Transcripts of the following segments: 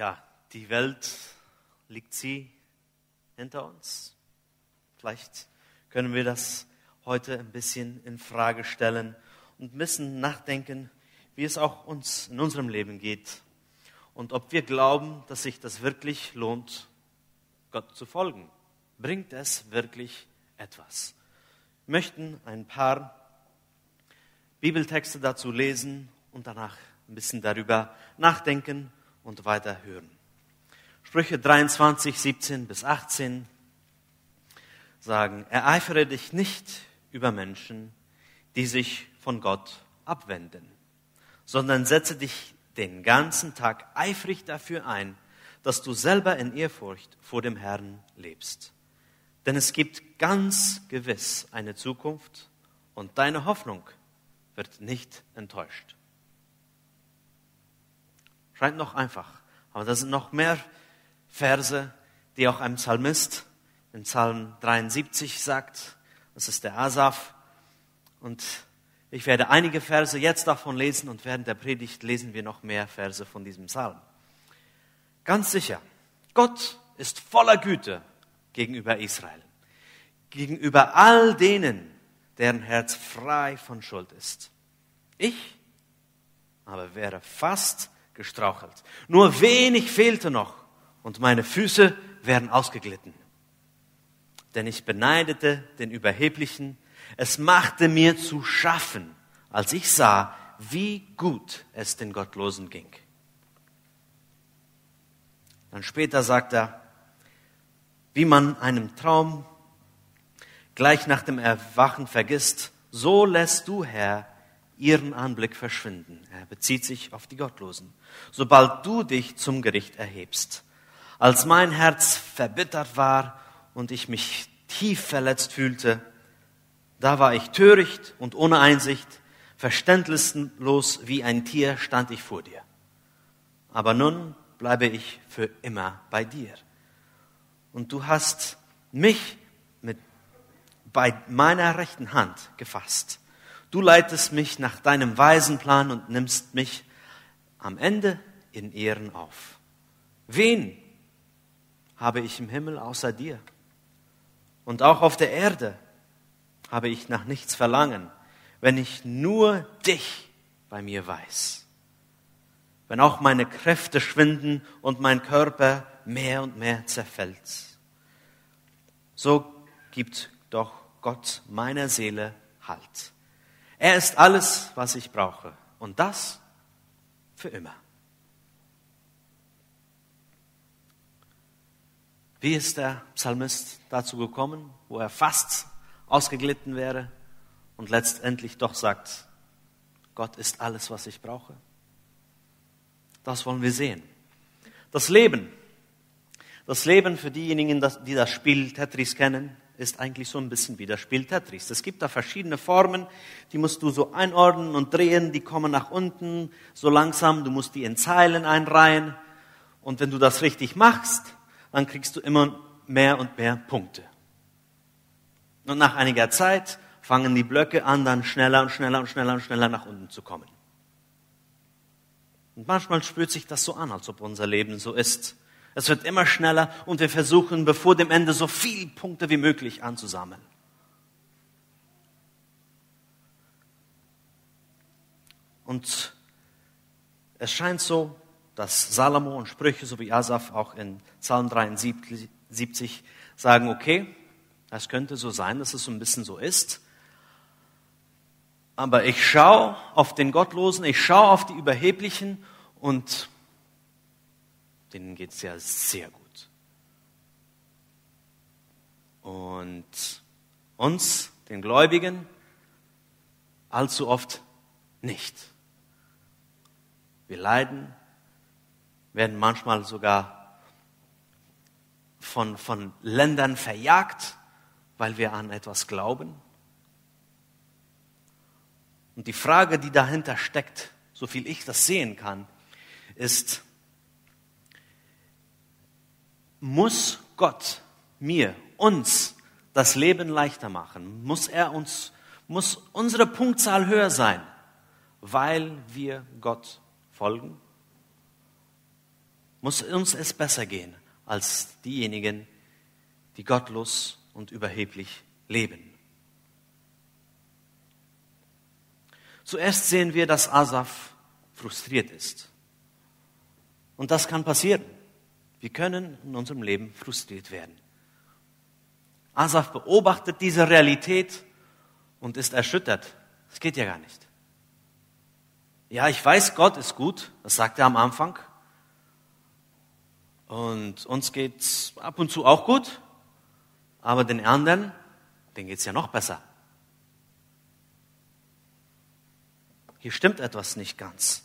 ja, die Welt liegt sie hinter uns. Vielleicht können wir das heute ein bisschen in Frage stellen und müssen nachdenken, wie es auch uns in unserem Leben geht und ob wir glauben, dass sich das wirklich lohnt, Gott zu folgen. Bringt es wirklich etwas? Wir möchten ein paar Bibeltexte dazu lesen und danach ein bisschen darüber nachdenken und weiter hören. Sprüche 23, 17 bis 18 sagen, ereifere dich nicht über Menschen, die sich von Gott abwenden, sondern setze dich den ganzen Tag eifrig dafür ein, dass du selber in Ehrfurcht vor dem Herrn lebst. Denn es gibt ganz gewiss eine Zukunft und deine Hoffnung wird nicht enttäuscht. Scheint noch einfach, aber da sind noch mehr Verse, die auch ein Psalmist in Psalm 73 sagt. Das ist der Asaf. Und ich werde einige Verse jetzt davon lesen und während der Predigt lesen wir noch mehr Verse von diesem Psalm. Ganz sicher, Gott ist voller Güte gegenüber Israel, gegenüber all denen, deren Herz frei von Schuld ist. Ich aber wäre fast gestrauchelt. Nur wenig fehlte noch und meine Füße wären ausgeglitten. Denn ich beneidete den Überheblichen, es machte mir zu schaffen, als ich sah, wie gut es den Gottlosen ging. Dann später sagt er, wie man einen Traum gleich nach dem Erwachen vergisst, so lässt du, Herr, ihren Anblick verschwinden. Er bezieht sich auf die Gottlosen. Sobald du dich zum Gericht erhebst. Als mein Herz verbittert war und ich mich tief verletzt fühlte, da war ich töricht und ohne Einsicht, verständnislos wie ein Tier stand ich vor dir. Aber nun bleibe ich für immer bei dir. Und du hast mich mit, bei meiner rechten Hand gefasst. Du leitest mich nach deinem weisen Plan und nimmst mich am Ende in Ehren auf. Wen habe ich im Himmel außer dir? Und auch auf der Erde habe ich nach nichts verlangen, wenn ich nur dich bei mir weiß. Wenn auch meine Kräfte schwinden und mein Körper mehr und mehr zerfällt. So gibt doch Gott meiner Seele Halt. Er ist alles, was ich brauche. Und das für immer. Wie ist der Psalmist dazu gekommen, wo er fast ausgeglitten wäre und letztendlich doch sagt, Gott ist alles, was ich brauche? Das wollen wir sehen. Das Leben. Das Leben für diejenigen, die das Spiel Tetris kennen, ist eigentlich so ein bisschen wie das Spiel Tetris. Es gibt da verschiedene Formen, die musst du so einordnen und drehen, die kommen nach unten so langsam, du musst die in Zeilen einreihen. Und wenn du das richtig machst, dann kriegst du immer mehr und mehr Punkte. Und nach einiger Zeit fangen die Blöcke an, dann schneller und schneller und schneller und schneller nach unten zu kommen. Und manchmal spürt sich das so an, als ob unser Leben so ist. Es wird immer schneller und wir versuchen, bevor dem Ende so viele Punkte wie möglich anzusammeln. Und es scheint so, dass Salomo und Sprüche sowie Asaf auch in Psalm 73 sagen, okay, es könnte so sein, dass es so ein bisschen so ist. Aber ich schaue auf den Gottlosen, ich schaue auf die Überheblichen und denen geht es ja sehr gut. Und uns, den Gläubigen, allzu oft nicht. Wir leiden, werden manchmal sogar von, von Ländern verjagt, weil wir an etwas glauben. Und die Frage, die dahinter steckt, so viel ich das sehen kann, ist, muss Gott mir, uns das Leben leichter machen? Muss er uns, muss unsere Punktzahl höher sein, weil wir Gott folgen? muss uns es besser gehen als diejenigen, die gottlos und überheblich leben. Zuerst sehen wir, dass Asaf frustriert ist. Und das kann passieren. Wir können in unserem Leben frustriert werden. Asaf beobachtet diese Realität und ist erschüttert. Das geht ja gar nicht. Ja, ich weiß, Gott ist gut, das sagt er am Anfang. Und uns geht's ab und zu auch gut, aber den anderen, denen geht's ja noch besser. Hier stimmt etwas nicht ganz.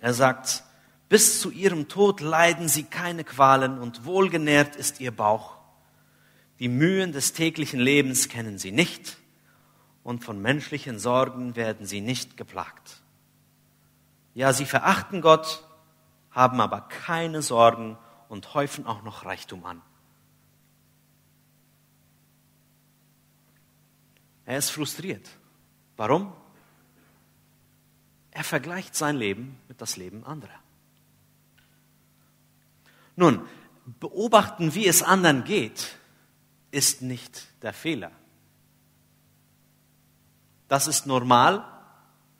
Er sagt, bis zu ihrem Tod leiden sie keine Qualen und wohlgenährt ist ihr Bauch. Die Mühen des täglichen Lebens kennen sie nicht und von menschlichen Sorgen werden sie nicht geplagt. Ja, sie verachten Gott, haben aber keine Sorgen und häufen auch noch Reichtum an. Er ist frustriert. Warum? Er vergleicht sein Leben mit das Leben anderer. Nun, beobachten, wie es anderen geht, ist nicht der Fehler. Das ist normal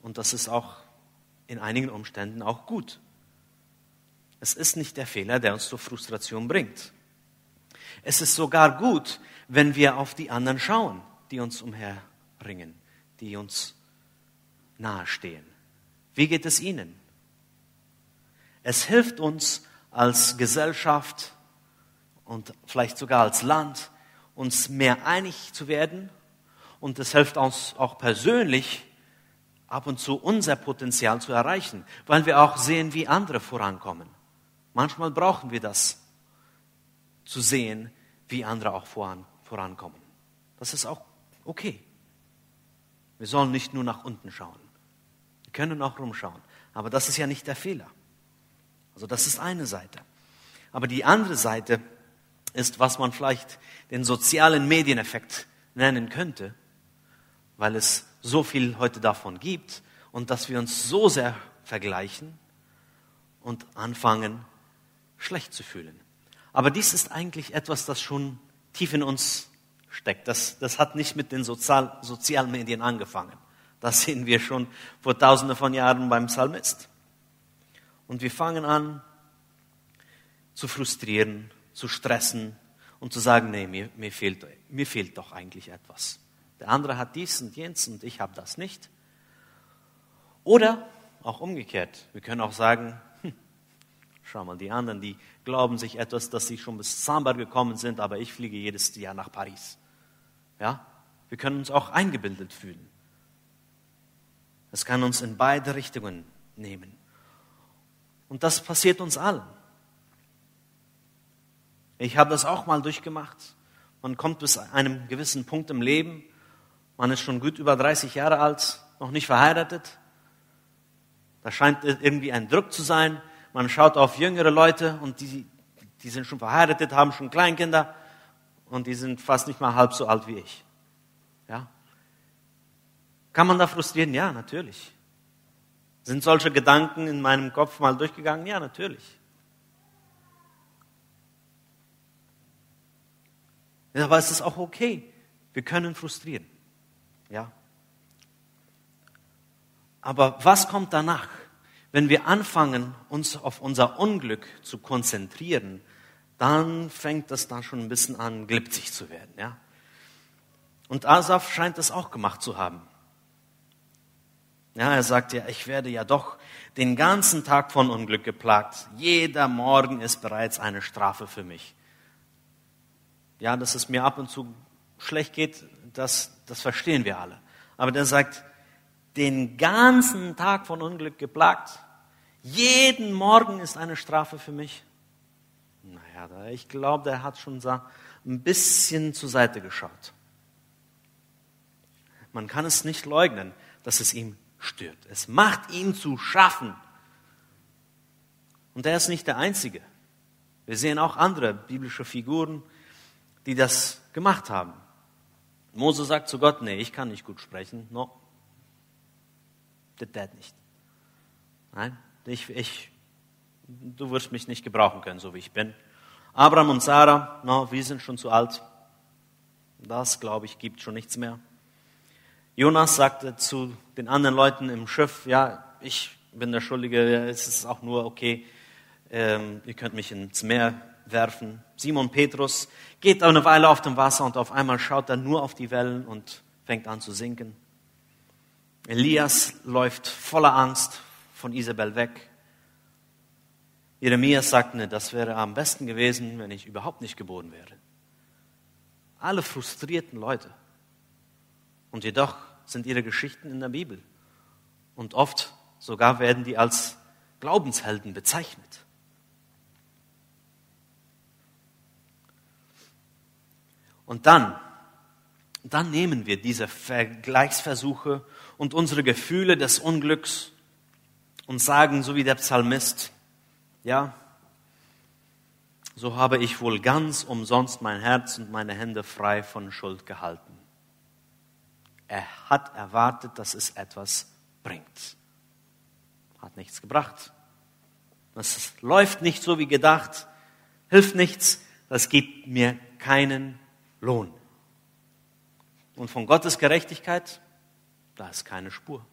und das ist auch in einigen Umständen auch gut. Es ist nicht der Fehler, der uns zur Frustration bringt. Es ist sogar gut, wenn wir auf die anderen schauen, die uns umherbringen, die uns nahestehen. Wie geht es ihnen? Es hilft uns als Gesellschaft und vielleicht sogar als Land, uns mehr einig zu werden. Und es hilft uns auch persönlich, ab und zu unser Potenzial zu erreichen, weil wir auch sehen, wie andere vorankommen. Manchmal brauchen wir das, zu sehen, wie andere auch voran, vorankommen. Das ist auch okay. Wir sollen nicht nur nach unten schauen. Wir können auch rumschauen. Aber das ist ja nicht der Fehler. Also das ist eine Seite. Aber die andere Seite ist, was man vielleicht den sozialen Medieneffekt nennen könnte, weil es so viel heute davon gibt und dass wir uns so sehr vergleichen und anfangen, schlecht zu fühlen. Aber dies ist eigentlich etwas, das schon tief in uns steckt. Das, das hat nicht mit den Sozial sozialen Medien angefangen. Das sehen wir schon vor tausenden von Jahren beim Psalmist. Und wir fangen an zu frustrieren, zu stressen und zu sagen, nee, mir, mir, fehlt, mir fehlt doch eigentlich etwas. Der andere hat dies und jenes und ich habe das nicht. Oder auch umgekehrt. Wir können auch sagen, hm, schau mal, die anderen, die glauben sich etwas, dass sie schon bis Sambar gekommen sind, aber ich fliege jedes Jahr nach Paris. Ja? Wir können uns auch eingebildet fühlen. Es kann uns in beide Richtungen nehmen. Und das passiert uns allen. Ich habe das auch mal durchgemacht. Man kommt bis einem gewissen Punkt im Leben, man ist schon gut über 30 Jahre alt, noch nicht verheiratet. Da scheint irgendwie ein Druck zu sein. Man schaut auf jüngere Leute und die, die sind schon verheiratet, haben schon Kleinkinder und die sind fast nicht mal halb so alt wie ich. Ja? Kann man da frustrieren? Ja, natürlich. Sind solche Gedanken in meinem Kopf mal durchgegangen? Ja, natürlich. Aber es ist auch okay. Wir können frustrieren. Ja. Aber was kommt danach? Wenn wir anfangen, uns auf unser Unglück zu konzentrieren, dann fängt das dann schon ein bisschen an, glipzig zu werden. Ja? Und Asaf scheint es auch gemacht zu haben. Ja, er sagt ja, ich werde ja doch den ganzen Tag von Unglück geplagt. Jeder Morgen ist bereits eine Strafe für mich. Ja, dass es mir ab und zu schlecht geht, das, das verstehen wir alle. Aber der sagt, den ganzen Tag von Unglück geplagt, jeden Morgen ist eine Strafe für mich. Naja, ich glaube, der hat schon ein bisschen zur Seite geschaut. Man kann es nicht leugnen, dass es ihm stört. Es macht ihm zu schaffen. Und er ist nicht der Einzige. Wir sehen auch andere biblische Figuren, die das gemacht haben. Mose sagt zu Gott, nee, ich kann nicht gut sprechen. No, das geht nicht. Nein, ich, ich, du wirst mich nicht gebrauchen können, so wie ich bin. Abraham und Sarah, no, wir sind schon zu alt. Das, glaube ich, gibt schon nichts mehr. Jonas sagte zu den anderen Leuten im Schiff, ja, ich bin der Schuldige, es ist auch nur okay, ähm, ihr könnt mich ins Meer werfen. Simon Petrus geht eine Weile auf dem Wasser und auf einmal schaut er nur auf die Wellen und fängt an zu sinken. Elias läuft voller Angst von Isabel weg. Jeremias sagt, ne, das wäre am besten gewesen, wenn ich überhaupt nicht geboren wäre. Alle frustrierten Leute. Und jedoch sind ihre Geschichten in der Bibel. Und oft sogar werden die als Glaubenshelden bezeichnet. Und dann, dann nehmen wir diese Vergleichsversuche und unsere Gefühle des Unglücks und sagen, so wie der Psalmist, ja, so habe ich wohl ganz umsonst mein Herz und meine Hände frei von Schuld gehalten. Er hat erwartet, dass es etwas bringt. Hat nichts gebracht. Es läuft nicht so wie gedacht, hilft nichts, das gibt mir keinen Lohn. Und von Gottes Gerechtigkeit, da ist keine Spur.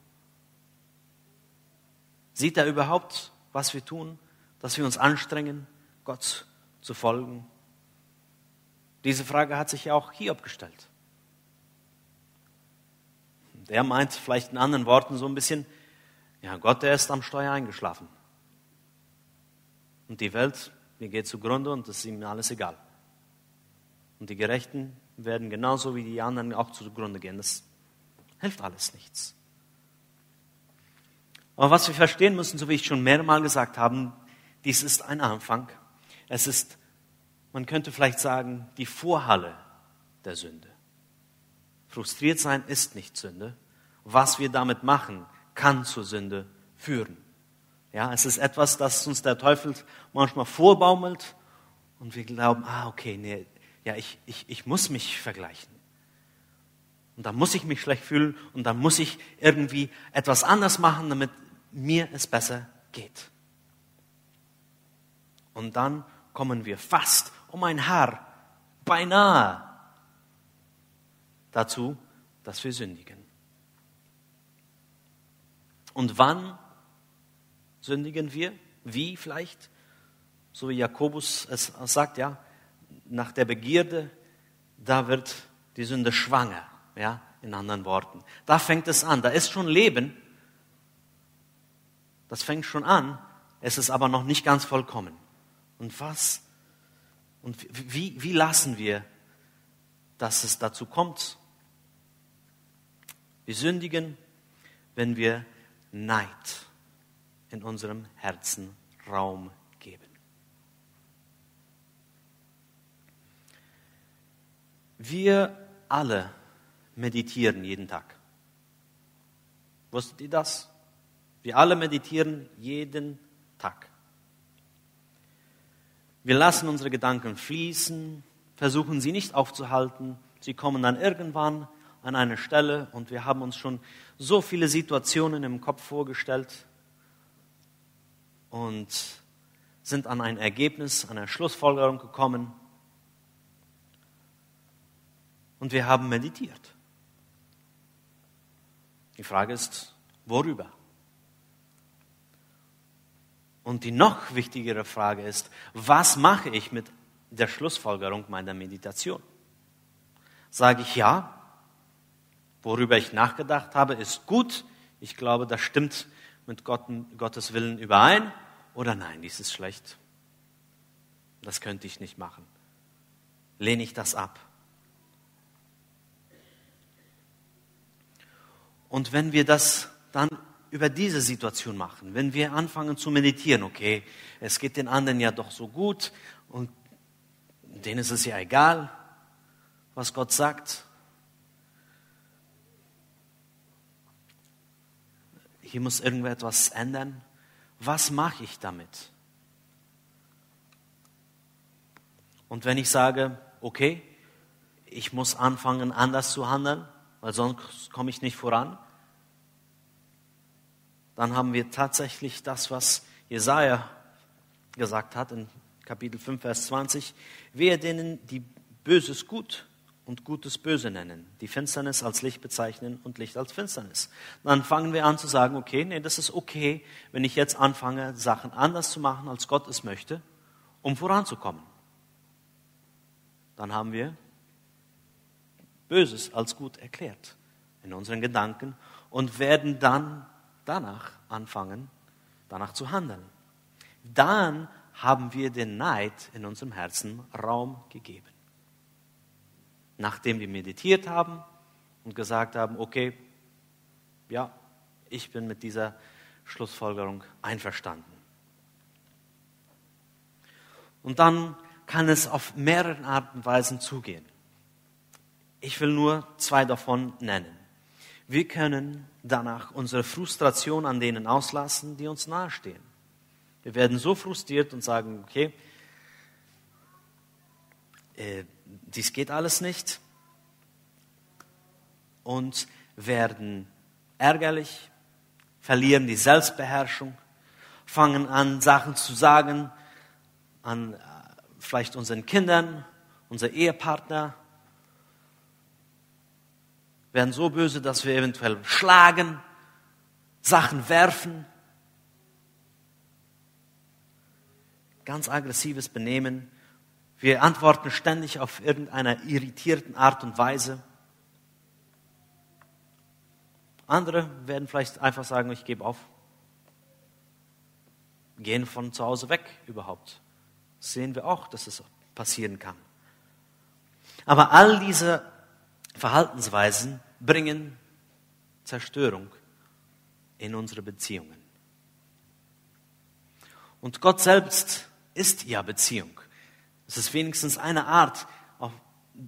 Sieht er überhaupt, was wir tun, dass wir uns anstrengen, Gott zu folgen? Diese Frage hat sich ja auch Hiob gestellt. Der meint vielleicht in anderen Worten so ein bisschen, ja, Gott, der ist am Steuer eingeschlafen. Und die Welt, mir geht zugrunde und es ist ihm alles egal. Und die Gerechten werden genauso wie die anderen auch zugrunde gehen. Das hilft alles nichts. Aber was wir verstehen müssen, so wie ich schon mehrmals gesagt habe, dies ist ein Anfang. Es ist, man könnte vielleicht sagen, die Vorhalle der Sünde. Frustriert sein ist nicht Sünde. Was wir damit machen, kann zur Sünde führen. Ja, es ist etwas, das uns der Teufel manchmal vorbaumelt und wir glauben, ah, okay, nee, ja, ich, ich, ich muss mich vergleichen. Und dann muss ich mich schlecht fühlen und dann muss ich irgendwie etwas anders machen, damit mir es besser geht. Und dann kommen wir fast um ein Haar, beinahe dazu, dass wir sündigen. Und wann sündigen wir? Wie vielleicht? So wie Jakobus es sagt, ja, nach der Begierde, da wird die Sünde schwanger, ja, in anderen Worten. Da fängt es an, da ist schon Leben, das fängt schon an, es ist aber noch nicht ganz vollkommen. Und was? Und wie, wie lassen wir, dass es dazu kommt? Wir sündigen, wenn wir Neid in unserem Herzen Raum geben. Wir alle meditieren jeden Tag. Wusstet ihr das? Wir alle meditieren jeden Tag. Wir lassen unsere Gedanken fließen, versuchen sie nicht aufzuhalten. Sie kommen dann irgendwann an eine Stelle und wir haben uns schon so viele Situationen im Kopf vorgestellt und sind an ein Ergebnis, an eine Schlussfolgerung gekommen und wir haben meditiert. Die Frage ist, worüber? Und die noch wichtigere Frage ist, was mache ich mit der Schlussfolgerung meiner Meditation? Sage ich ja, worüber ich nachgedacht habe, ist gut. Ich glaube, das stimmt mit Gott, Gottes Willen überein. Oder nein, dies ist schlecht. Das könnte ich nicht machen. Lehne ich das ab. Und wenn wir das dann über diese Situation machen, wenn wir anfangen zu meditieren, okay, es geht den anderen ja doch so gut und denen ist es ja egal, was Gott sagt, hier muss irgendetwas ändern. Was mache ich damit? Und wenn ich sage, okay, ich muss anfangen, anders zu handeln, weil sonst komme ich nicht voran, dann haben wir tatsächlich das, was Jesaja gesagt hat in Kapitel 5, Vers 20, wehe denen, die Böses gut und Gutes böse nennen, die Finsternis als Licht bezeichnen und Licht als Finsternis. Dann fangen wir an zu sagen, okay, nee, das ist okay, wenn ich jetzt anfange, Sachen anders zu machen, als Gott es möchte, um voranzukommen. Dann haben wir Böses als gut erklärt in unseren Gedanken und werden dann danach anfangen, danach zu handeln. Dann haben wir den Neid in unserem Herzen Raum gegeben. Nachdem wir meditiert haben und gesagt haben, okay, ja, ich bin mit dieser Schlussfolgerung einverstanden. Und dann kann es auf mehreren Arten und Weisen zugehen. Ich will nur zwei davon nennen. Wir können danach unsere Frustration an denen auslassen, die uns nahestehen. Wir werden so frustriert und sagen, okay, äh, dies geht alles nicht und werden ärgerlich, verlieren die Selbstbeherrschung, fangen an, Sachen zu sagen an äh, vielleicht unseren Kindern, unser Ehepartner, werden so böse, dass wir eventuell schlagen, Sachen werfen. Ganz aggressives Benehmen. Wir antworten ständig auf irgendeiner irritierten Art und Weise. Andere werden vielleicht einfach sagen, ich gebe auf. Gehen von zu Hause weg überhaupt. Das sehen wir auch, dass es passieren kann. Aber all diese Verhaltensweisen bringen Zerstörung in unsere Beziehungen. Und Gott selbst ist ja Beziehung. Es ist wenigstens eine Art, auf,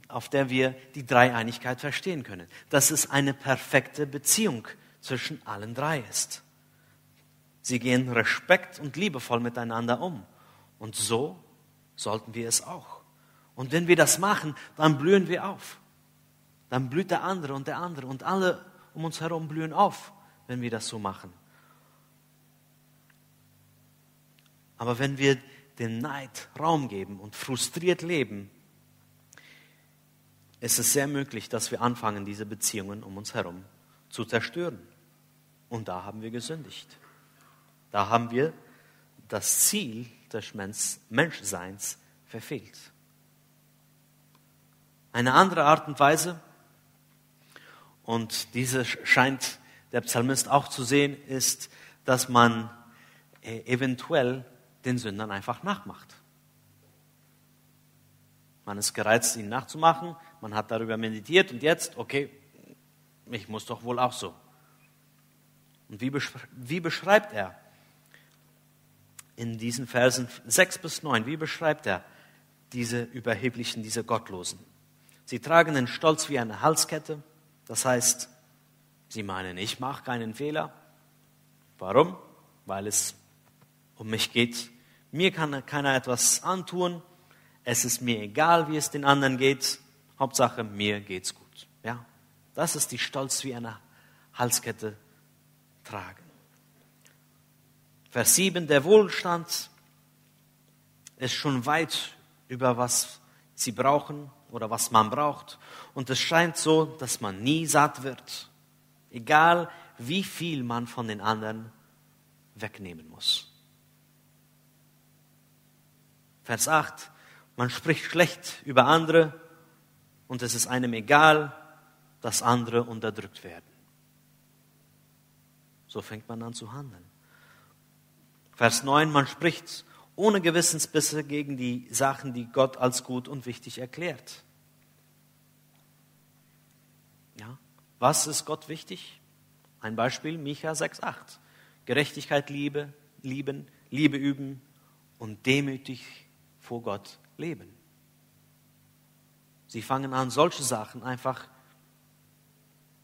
auf der wir die Dreieinigkeit verstehen können. Dass es eine perfekte Beziehung zwischen allen drei ist. Sie gehen respekt und liebevoll miteinander um. Und so sollten wir es auch. Und wenn wir das machen, dann blühen wir auf dann blüht der andere und der andere und alle um uns herum blühen auf, wenn wir das so machen. Aber wenn wir den Neid Raum geben und frustriert leben, ist es sehr möglich, dass wir anfangen, diese Beziehungen um uns herum zu zerstören. Und da haben wir gesündigt. Da haben wir das Ziel des Menschseins verfehlt. Eine andere Art und Weise, und diese scheint der Psalmist auch zu sehen, ist, dass man äh, eventuell den Sündern einfach nachmacht. Man ist gereizt, ihn nachzumachen, man hat darüber meditiert und jetzt, okay, ich muss doch wohl auch so. Und wie, wie beschreibt er in diesen Versen 6 bis 9, wie beschreibt er diese Überheblichen, diese Gottlosen? Sie tragen den Stolz wie eine Halskette, das heißt, sie meinen, ich mache keinen Fehler. Warum? Weil es um mich geht. Mir kann keiner etwas antun. Es ist mir egal, wie es den anderen geht. Hauptsache, mir geht's gut. Ja, das ist die Stolz wie eine Halskette tragen. Vers 7, der Wohlstand ist schon weit über was sie brauchen oder was man braucht. Und es scheint so, dass man nie satt wird, egal wie viel man von den anderen wegnehmen muss. Vers 8, man spricht schlecht über andere und es ist einem egal, dass andere unterdrückt werden. So fängt man an zu handeln. Vers 9, man spricht ohne Gewissensbisse gegen die Sachen, die Gott als gut und wichtig erklärt. Ja, was ist Gott wichtig? Ein Beispiel, Micha 6,8. Gerechtigkeit liebe, lieben, Liebe üben und demütig vor Gott leben. Sie fangen an, solche Sachen einfach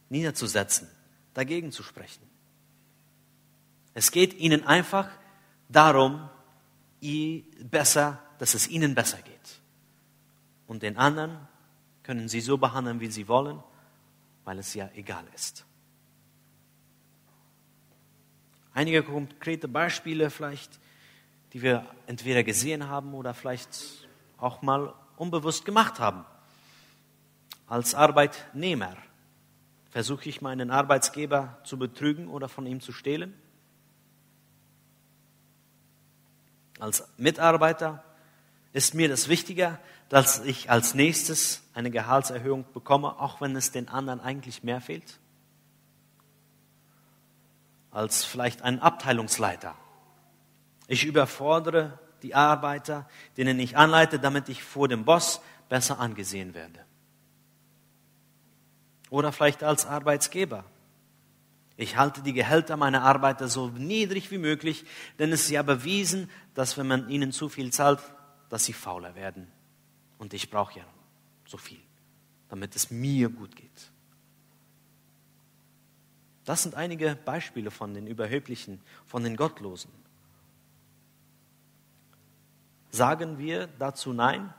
niederzusetzen, dagegen zu sprechen. Es geht ihnen einfach darum, besser, dass es ihnen besser geht. Und den anderen können sie so behandeln, wie sie wollen, weil es ja egal ist. Einige konkrete Beispiele vielleicht. Die wir entweder gesehen haben oder vielleicht auch mal unbewusst gemacht haben. Als Arbeitnehmer versuche ich meinen Arbeitsgeber zu betrügen oder von ihm zu stehlen. Als Mitarbeiter ist mir das wichtiger, dass ich als nächstes eine Gehaltserhöhung bekomme, auch wenn es den anderen eigentlich mehr fehlt, als vielleicht ein Abteilungsleiter. Ich überfordere die Arbeiter, denen ich anleite, damit ich vor dem Boss besser angesehen werde. Oder vielleicht als Arbeitsgeber. Ich halte die Gehälter meiner Arbeiter so niedrig wie möglich, denn es ist ja bewiesen, dass wenn man ihnen zu viel zahlt, dass sie fauler werden. Und ich brauche ja so viel, damit es mir gut geht. Das sind einige Beispiele von den Überheblichen, von den Gottlosen. Sagen wir dazu Nein?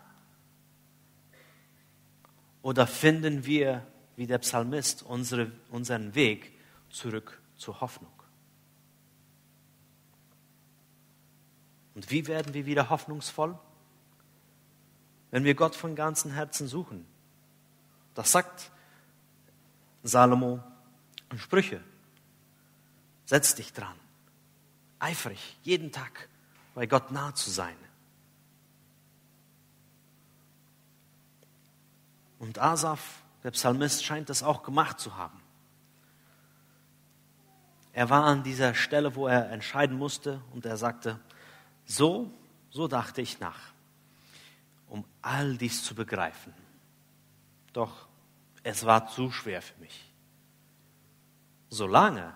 Oder finden wir, wie der Psalmist, unsere, unseren Weg zurück zur Hoffnung? Und wie werden wir wieder hoffnungsvoll? Wenn wir Gott von ganzem Herzen suchen. Das sagt Salomo in Sprüche. Setz dich dran, eifrig, jeden Tag bei Gott nah zu sein. Und Asaf, der Psalmist, scheint das auch gemacht zu haben. Er war an dieser Stelle, wo er entscheiden musste und er sagte, so, so dachte ich nach, um all dies zu begreifen. Doch es war zu schwer für mich. Solange,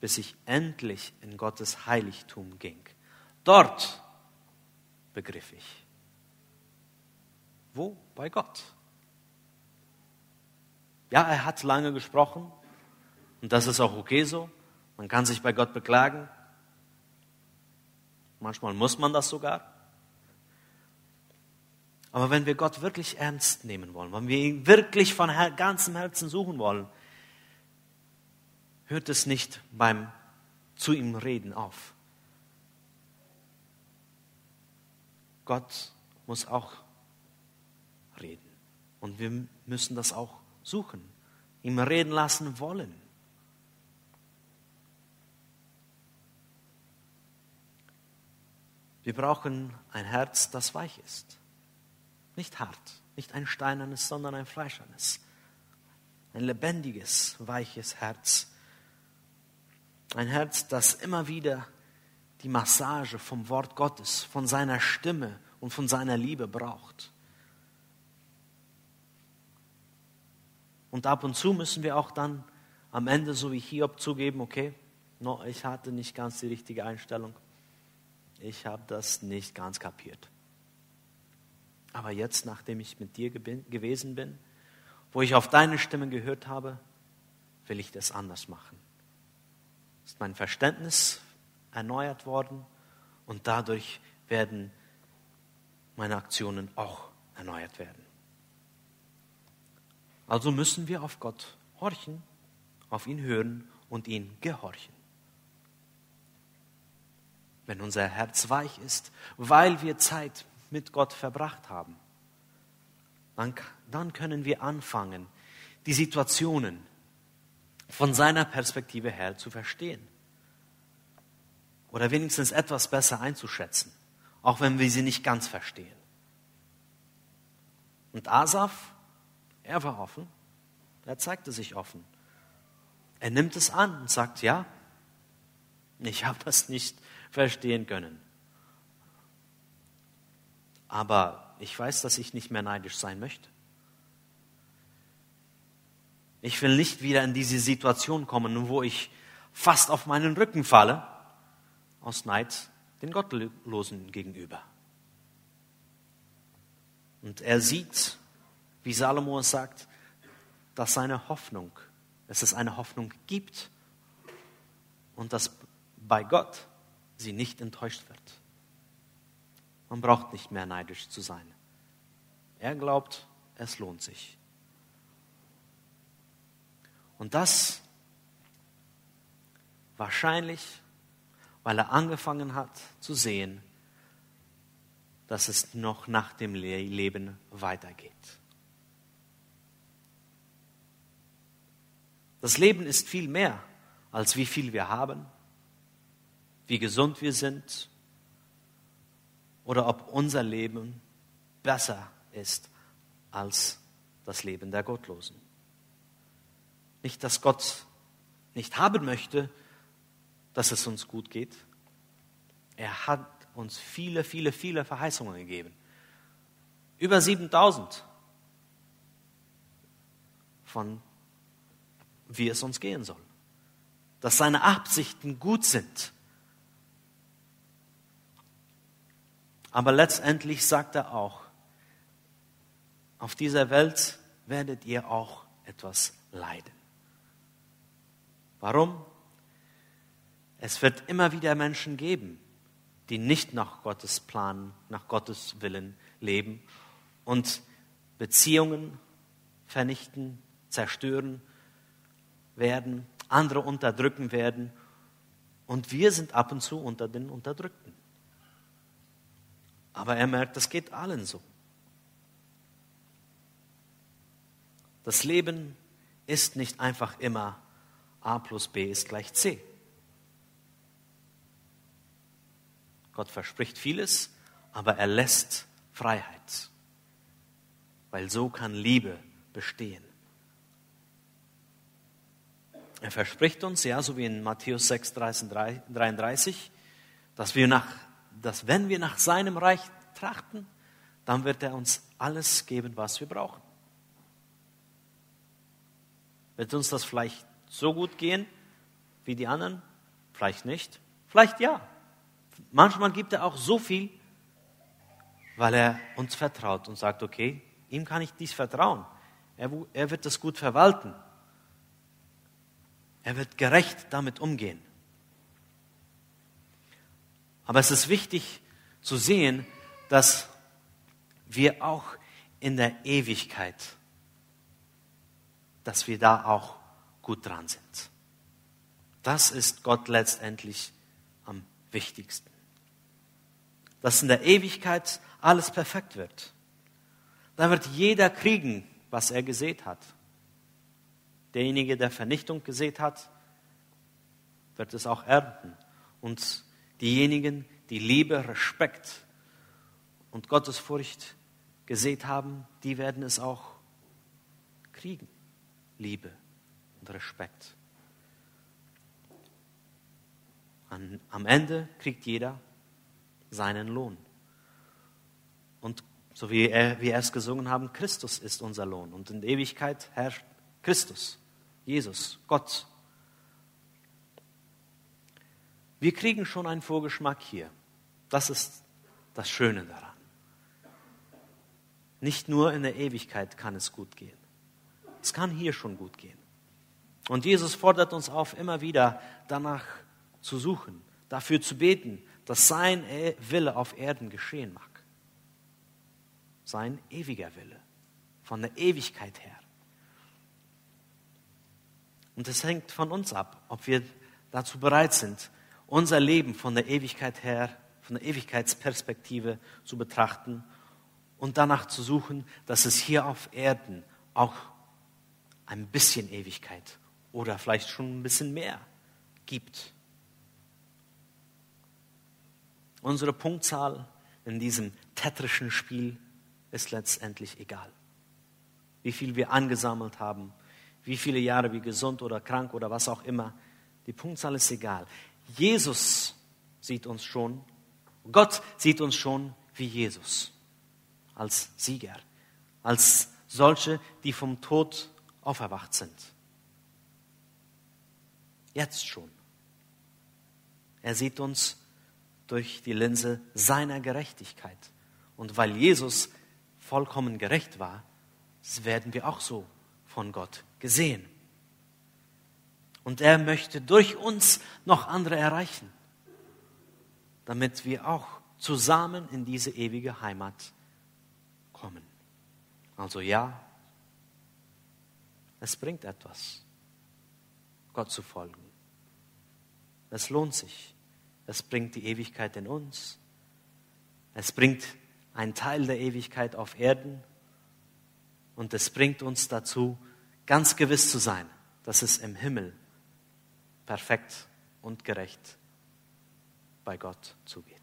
bis ich endlich in Gottes Heiligtum ging. Dort begriff ich. Wo? Bei Gott. Ja, er hat lange gesprochen und das ist auch okay so. Man kann sich bei Gott beklagen. Manchmal muss man das sogar. Aber wenn wir Gott wirklich ernst nehmen wollen, wenn wir ihn wirklich von ganzem Herzen suchen wollen, hört es nicht beim zu ihm reden auf. Gott muss auch reden. Und wir müssen das auch suchen, ihm reden lassen wollen. Wir brauchen ein Herz, das weich ist. Nicht hart, nicht ein steinernes, sondern ein fleischernes. Ein lebendiges, weiches Herz. Ein Herz, das immer wieder die Massage vom Wort Gottes, von seiner Stimme und von seiner Liebe braucht. Und ab und zu müssen wir auch dann am Ende, so wie Hiob, zugeben, okay, no, ich hatte nicht ganz die richtige Einstellung ich habe das nicht ganz kapiert. Aber jetzt, nachdem ich mit dir gewesen bin, wo ich auf deine Stimme gehört habe, will ich das anders machen. Ist mein Verständnis erneuert worden und dadurch werden meine Aktionen auch erneuert werden. Also müssen wir auf Gott horchen, auf ihn hören und ihn gehorchen wenn unser Herz weich ist, weil wir Zeit mit Gott verbracht haben, dann, dann können wir anfangen, die Situationen von seiner Perspektive her zu verstehen. Oder wenigstens etwas besser einzuschätzen, auch wenn wir sie nicht ganz verstehen. Und Asaf, er war offen, er zeigte sich offen. Er nimmt es an und sagt, ja, ich habe das nicht verstehen können. Aber ich weiß, dass ich nicht mehr neidisch sein möchte. Ich will nicht wieder in diese Situation kommen, wo ich fast auf meinen Rücken falle, aus Neid den Gottlosen gegenüber. Und er sieht, wie Salomo sagt, dass seine Hoffnung, dass es eine Hoffnung gibt und dass bei Gott sie nicht enttäuscht wird. Man braucht nicht mehr neidisch zu sein. Er glaubt, es lohnt sich. Und das wahrscheinlich, weil er angefangen hat zu sehen, dass es noch nach dem Leben weitergeht. Das Leben ist viel mehr, als wie viel wir haben, wie gesund wir sind oder ob unser Leben besser ist als das Leben der Gottlosen. Nicht, dass Gott nicht haben möchte, dass es uns gut geht. Er hat uns viele, viele, viele Verheißungen gegeben. Über 7000 von wie es uns gehen soll. Dass seine Absichten gut sind. Aber letztendlich sagt er auch, auf dieser Welt werdet ihr auch etwas leiden. Warum? Es wird immer wieder Menschen geben, die nicht nach Gottes Plan, nach Gottes Willen leben und Beziehungen vernichten, zerstören werden, andere unterdrücken werden und wir sind ab und zu unter den Unterdrückten. Aber er merkt, das geht allen so. Das Leben ist nicht einfach immer a plus b ist gleich c. Gott verspricht vieles, aber er lässt Freiheit, weil so kann Liebe bestehen. Er verspricht uns, ja, so wie in Matthäus 6, 33, dass wir nach, dass wenn wir nach seinem Reich trachten, dann wird er uns alles geben, was wir brauchen. Wird uns das vielleicht so gut gehen wie die anderen? Vielleicht nicht. Vielleicht ja. Manchmal gibt er auch so viel, weil er uns vertraut und sagt, okay, ihm kann ich dies vertrauen. Er, er wird das gut verwalten. Er wird gerecht damit umgehen. Aber es ist wichtig zu sehen, dass wir auch in der Ewigkeit dass wir da auch gut dran sind. Das ist Gott letztendlich am wichtigsten. Dass in der Ewigkeit alles perfekt wird. Da wird jeder kriegen, was er gesät hat. Derjenige, der Vernichtung gesät hat, wird es auch ernten. Und diejenigen, die Liebe, Respekt und Gottesfurcht gesät haben, die werden es auch kriegen. Liebe und Respekt. Am Ende kriegt jeder seinen Lohn. Und so wie, er es gesungen haben, Christus ist unser Lohn. Und in Ewigkeit herrscht Christus, Jesus, Gott. Wir kriegen schon einen Vorgeschmack hier. Das ist das Schöne daran. Nicht nur in der Ewigkeit kann es gut gehen. Es kann hier schon gut gehen. Und Jesus fordert uns auf, immer wieder danach zu suchen, dafür zu beten, dass sein Wille auf Erden geschehen mag. Sein ewiger Wille, von der Ewigkeit her. Und es hängt von uns ab, ob wir dazu bereit sind, unser Leben von der Ewigkeit her, von der Ewigkeitsperspektive zu betrachten und danach zu suchen, dass es hier auf Erden auch ein bisschen Ewigkeit oder vielleicht schon ein bisschen mehr gibt. Unsere Punktzahl in diesem tetrischen Spiel ist letztendlich egal. Wie viel wir angesammelt haben, wie viele Jahre wir gesund oder krank oder was auch immer, die Punktzahl ist egal. Jesus sieht uns schon, Gott sieht uns schon wie Jesus, als Sieger, als solche, die vom Tod auferwacht sind. Jetzt schon. Er sieht uns durch die Linse seiner Gerechtigkeit. Und weil Jesus vollkommen gerecht war, werden wir auch so von Gott gesehen. Und er möchte durch uns noch andere erreichen, damit wir auch zusammen in diese ewige Heimat kommen. Also ja, es bringt etwas, Gott zu folgen. Es lohnt sich. Es bringt die Ewigkeit in uns. Es bringt ein Teil der Ewigkeit auf Erden und es bringt uns dazu, ganz gewiss zu sein, dass es im Himmel perfekt und gerecht bei Gott zugeht.